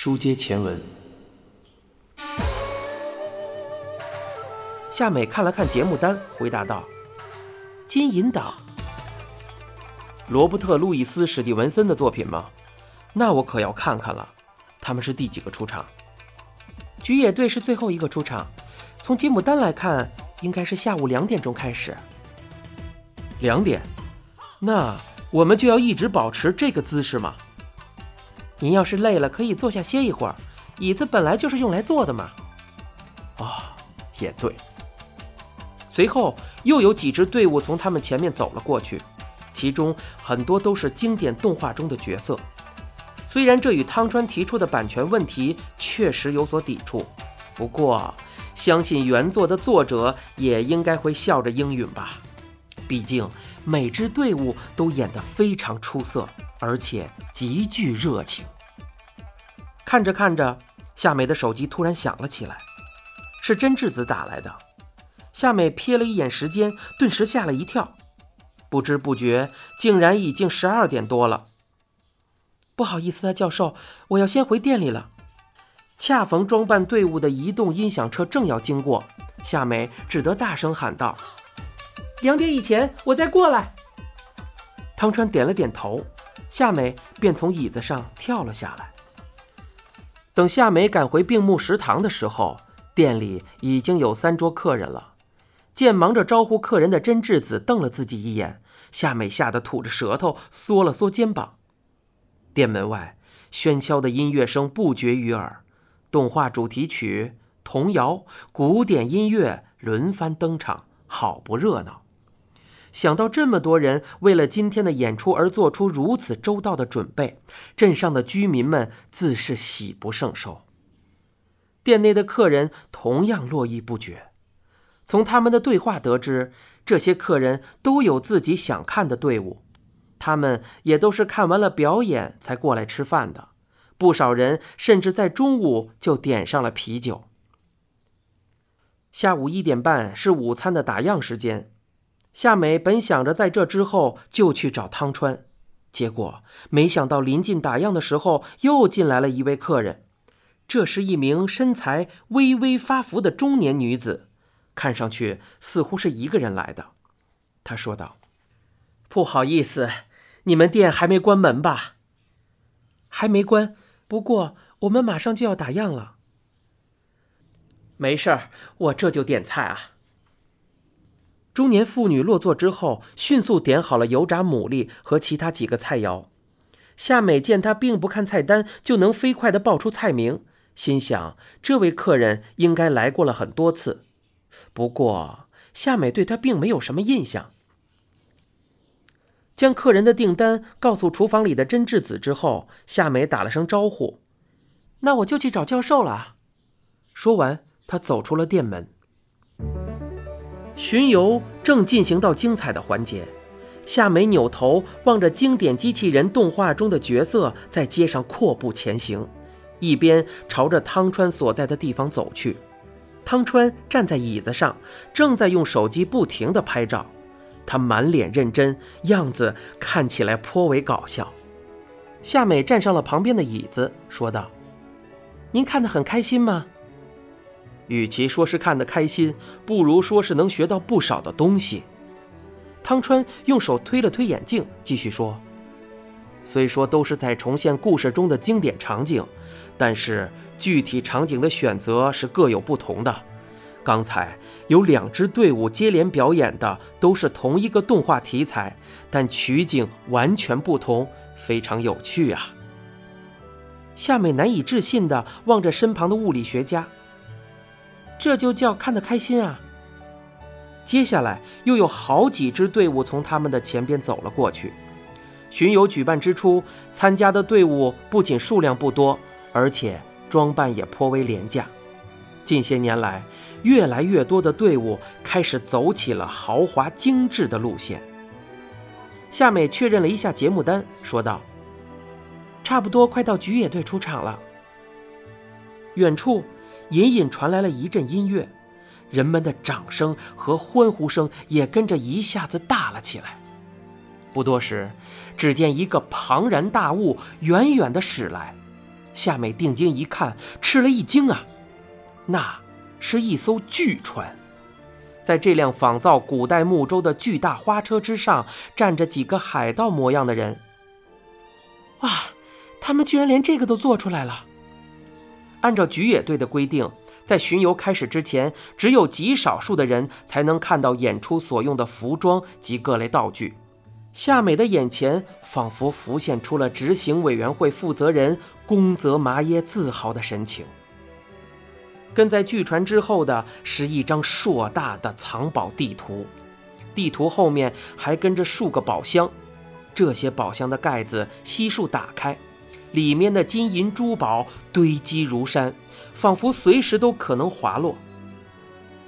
书接前文，夏美看了看节目单，回答道：“金银岛，罗伯特·路易斯·史蒂文森的作品吗？那我可要看看了。他们是第几个出场？菊野队是最后一个出场。从节目单来看，应该是下午两点钟开始。两点？那我们就要一直保持这个姿势吗？”您要是累了，可以坐下歇一会儿。椅子本来就是用来坐的嘛。哦，也对。随后又有几支队伍从他们前面走了过去，其中很多都是经典动画中的角色。虽然这与汤川提出的版权问题确实有所抵触，不过相信原作的作者也应该会笑着应允吧。毕竟每支队伍都演得非常出色。而且极具热情。看着看着，夏美的手机突然响了起来，是真智子打来的。夏美瞥了一眼时间，顿时吓了一跳，不知不觉竟然已经十二点多了。不好意思啊，教授，我要先回店里了。恰逢装扮队伍的移动音响车正要经过，夏美只得大声喊道：“两点以前我再过来。”汤川点了点头。夏美便从椅子上跳了下来。等夏美赶回病木食堂的时候，店里已经有三桌客人了。见忙着招呼客人的真智子瞪了自己一眼，夏美吓得吐着舌头，缩了缩肩膀。店门外喧嚣的音乐声不绝于耳，动画主题曲、童谣、古典音乐轮番登场，好不热闹。想到这么多人为了今天的演出而做出如此周到的准备，镇上的居民们自是喜不胜收。店内的客人同样络绎不绝。从他们的对话得知，这些客人都有自己想看的队伍，他们也都是看完了表演才过来吃饭的。不少人甚至在中午就点上了啤酒。下午一点半是午餐的打烊时间。夏美本想着在这之后就去找汤川，结果没想到临近打烊的时候，又进来了一位客人。这是一名身材微微发福的中年女子，看上去似乎是一个人来的。她说道：“不好意思，你们店还没关门吧？”“还没关，不过我们马上就要打烊了。”“没事儿，我这就点菜啊。”中年妇女落座之后，迅速点好了油炸牡蛎和其他几个菜肴。夏美见她并不看菜单就能飞快地报出菜名，心想这位客人应该来过了很多次。不过夏美对她并没有什么印象。将客人的订单告诉厨房里的真智子之后，夏美打了声招呼：“那我就去找教授了。”说完，她走出了店门。巡游正进行到精彩的环节，夏美扭头望着经典机器人动画中的角色在街上阔步前行，一边朝着汤川所在的地方走去。汤川站在椅子上，正在用手机不停地拍照，他满脸认真，样子看起来颇为搞笑。夏美站上了旁边的椅子，说道：“您看得很开心吗？”与其说是看得开心，不如说是能学到不少的东西。汤川用手推了推眼镜，继续说：“虽说都是在重现故事中的经典场景，但是具体场景的选择是各有不同的。刚才有两支队伍接连表演的都是同一个动画题材，但取景完全不同，非常有趣啊！”夏美难以置信地望着身旁的物理学家。这就叫看得开心啊！接下来又有好几支队伍从他们的前边走了过去。巡游举办之初，参加的队伍不仅数量不多，而且装扮也颇为廉价。近些年来，越来越多的队伍开始走起了豪华精致的路线。夏美确认了一下节目单，说道：“差不多快到菊野队出场了。”远处。隐隐传来了一阵音乐，人们的掌声和欢呼声也跟着一下子大了起来。不多时，只见一个庞然大物远远的驶来，夏美定睛一看，吃了一惊啊！那是一艘巨船，在这辆仿造古代木舟的巨大花车之上，站着几个海盗模样的人。哇，他们居然连这个都做出来了！按照菊野队的规定，在巡游开始之前，只有极少数的人才能看到演出所用的服装及各类道具。夏美的眼前仿佛浮现出了执行委员会负责人宫泽麻耶自豪的神情。跟在巨船之后的是一张硕大的藏宝地图，地图后面还跟着数个宝箱，这些宝箱的盖子悉数打开，里面的金银珠宝堆积如山，仿佛随时都可能滑落。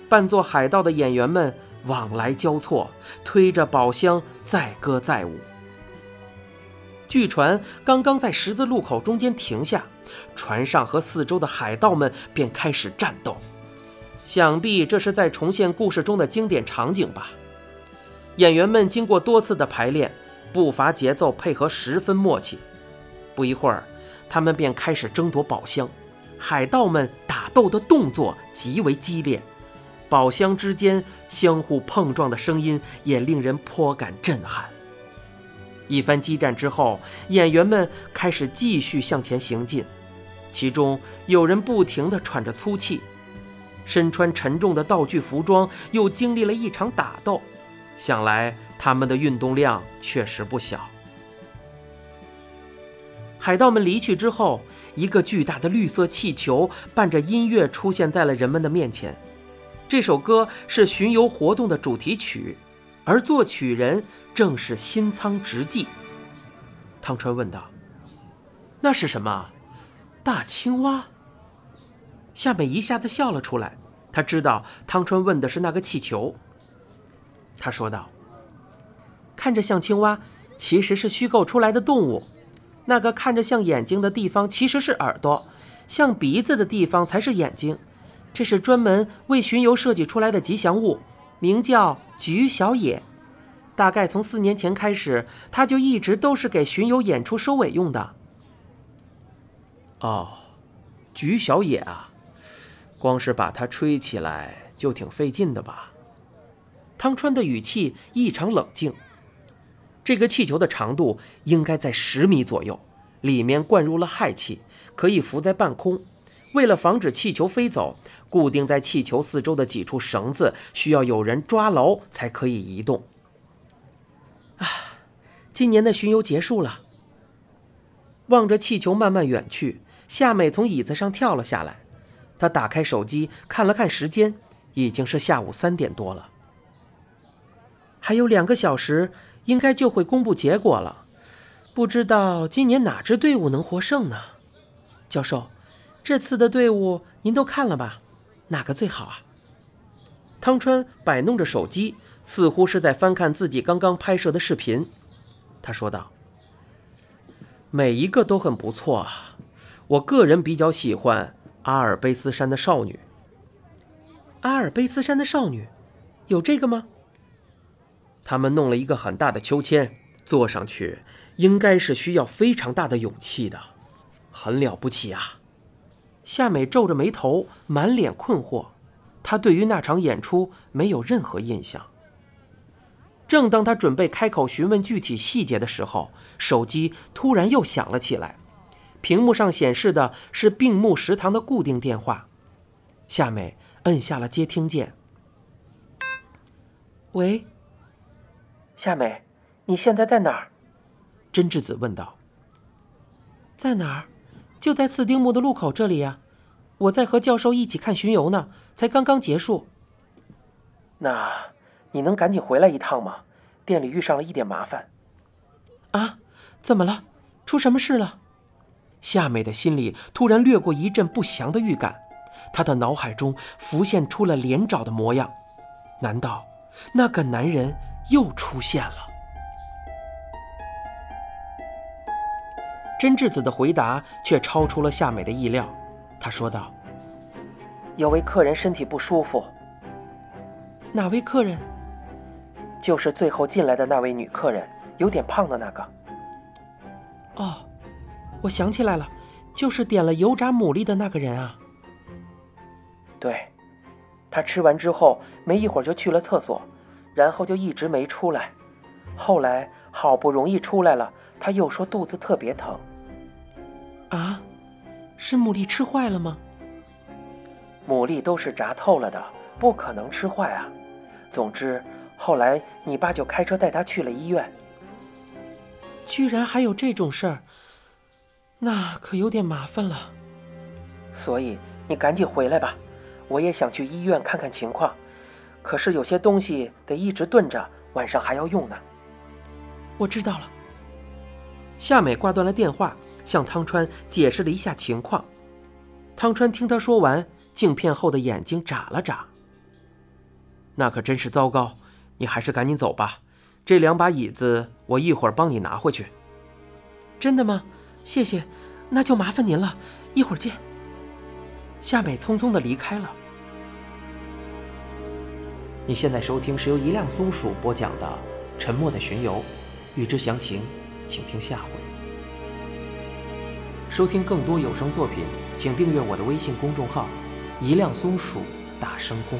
扮作海盗的演员们。往来交错，推着宝箱载歌载舞。巨船刚刚在十字路口中间停下，船上和四周的海盗们便开始战斗。想必这是在重现故事中的经典场景吧。演员们经过多次的排练，步伐节奏配合十分默契。不一会儿，他们便开始争夺宝箱。海盗们打斗的动作极为激烈。宝箱之间相互碰撞的声音也令人颇感震撼。一番激战之后，演员们开始继续向前行进，其中有人不停地喘着粗气，身穿沉重的道具服装，又经历了一场打斗，想来他们的运动量确实不小。海盗们离去之后，一个巨大的绿色气球伴着音乐出现在了人们的面前。这首歌是巡游活动的主题曲，而作曲人正是新仓直纪。汤川问道：“那是什么？大青蛙？”夏美一下子笑了出来。他知道汤川问的是那个气球。他说道：“看着像青蛙，其实是虚构出来的动物。那个看着像眼睛的地方其实是耳朵，像鼻子的地方才是眼睛。”这是专门为巡游设计出来的吉祥物，名叫菊小野。大概从四年前开始，它就一直都是给巡游演出收尾用的。哦，菊小野啊，光是把它吹起来就挺费劲的吧？汤川的语气异常冷静。这个气球的长度应该在十米左右，里面灌入了氦气，可以浮在半空。为了防止气球飞走，固定在气球四周的几处绳子需要有人抓牢才可以移动。啊，今年的巡游结束了。望着气球慢慢远去，夏美从椅子上跳了下来。她打开手机看了看时间，已经是下午三点多了。还有两个小时，应该就会公布结果了。不知道今年哪支队伍能获胜呢？教授。这次的队伍您都看了吧？哪个最好啊？汤川摆弄着手机，似乎是在翻看自己刚刚拍摄的视频。他说道：“每一个都很不错啊，我个人比较喜欢阿尔卑斯山的少女。阿尔卑斯山的少女，有这个吗？他们弄了一个很大的秋千，坐上去应该是需要非常大的勇气的，很了不起啊。”夏美皱着眉头，满脸困惑。她对于那场演出没有任何印象。正当她准备开口询问具体细节的时候，手机突然又响了起来，屏幕上显示的是病木食堂的固定电话。夏美摁下了接听键。喂，夏美，你现在在哪儿？真智子问道。在哪儿？就在四丁目的路口这里呀，我在和教授一起看巡游呢，才刚刚结束。那你能赶紧回来一趟吗？店里遇上了一点麻烦。啊，怎么了？出什么事了？夏美的心里突然掠过一阵不祥的预感，她的脑海中浮现出了连长的模样。难道那个男人又出现了？真智子的回答却超出了夏美的意料，她说道：“有位客人身体不舒服。哪位客人？就是最后进来的那位女客人，有点胖的那个。哦，我想起来了，就是点了油炸牡蛎的那个人啊。对，他吃完之后没一会儿就去了厕所，然后就一直没出来。后来好不容易出来了，他又说肚子特别疼。啊，是牡蛎吃坏了吗？牡蛎都是炸透了的，不可能吃坏啊。总之，后来你爸就开车带他去了医院。居然还有这种事儿，那可有点麻烦了。所以你赶紧回来吧，我也想去医院看看情况。可是有些东西得一直炖着，晚上还要用呢。我知道了。夏美挂断了电话，向汤川解释了一下情况。汤川听他说完，镜片后的眼睛眨了眨。那可真是糟糕，你还是赶紧走吧。这两把椅子，我一会儿帮你拿回去。真的吗？谢谢，那就麻烦您了。一会儿见。夏美匆匆的离开了。你现在收听是由一辆松鼠播讲的《沉默的巡游》，欲知详情，请听下回。收听更多有声作品，请订阅我的微信公众号“一辆松鼠大声公”。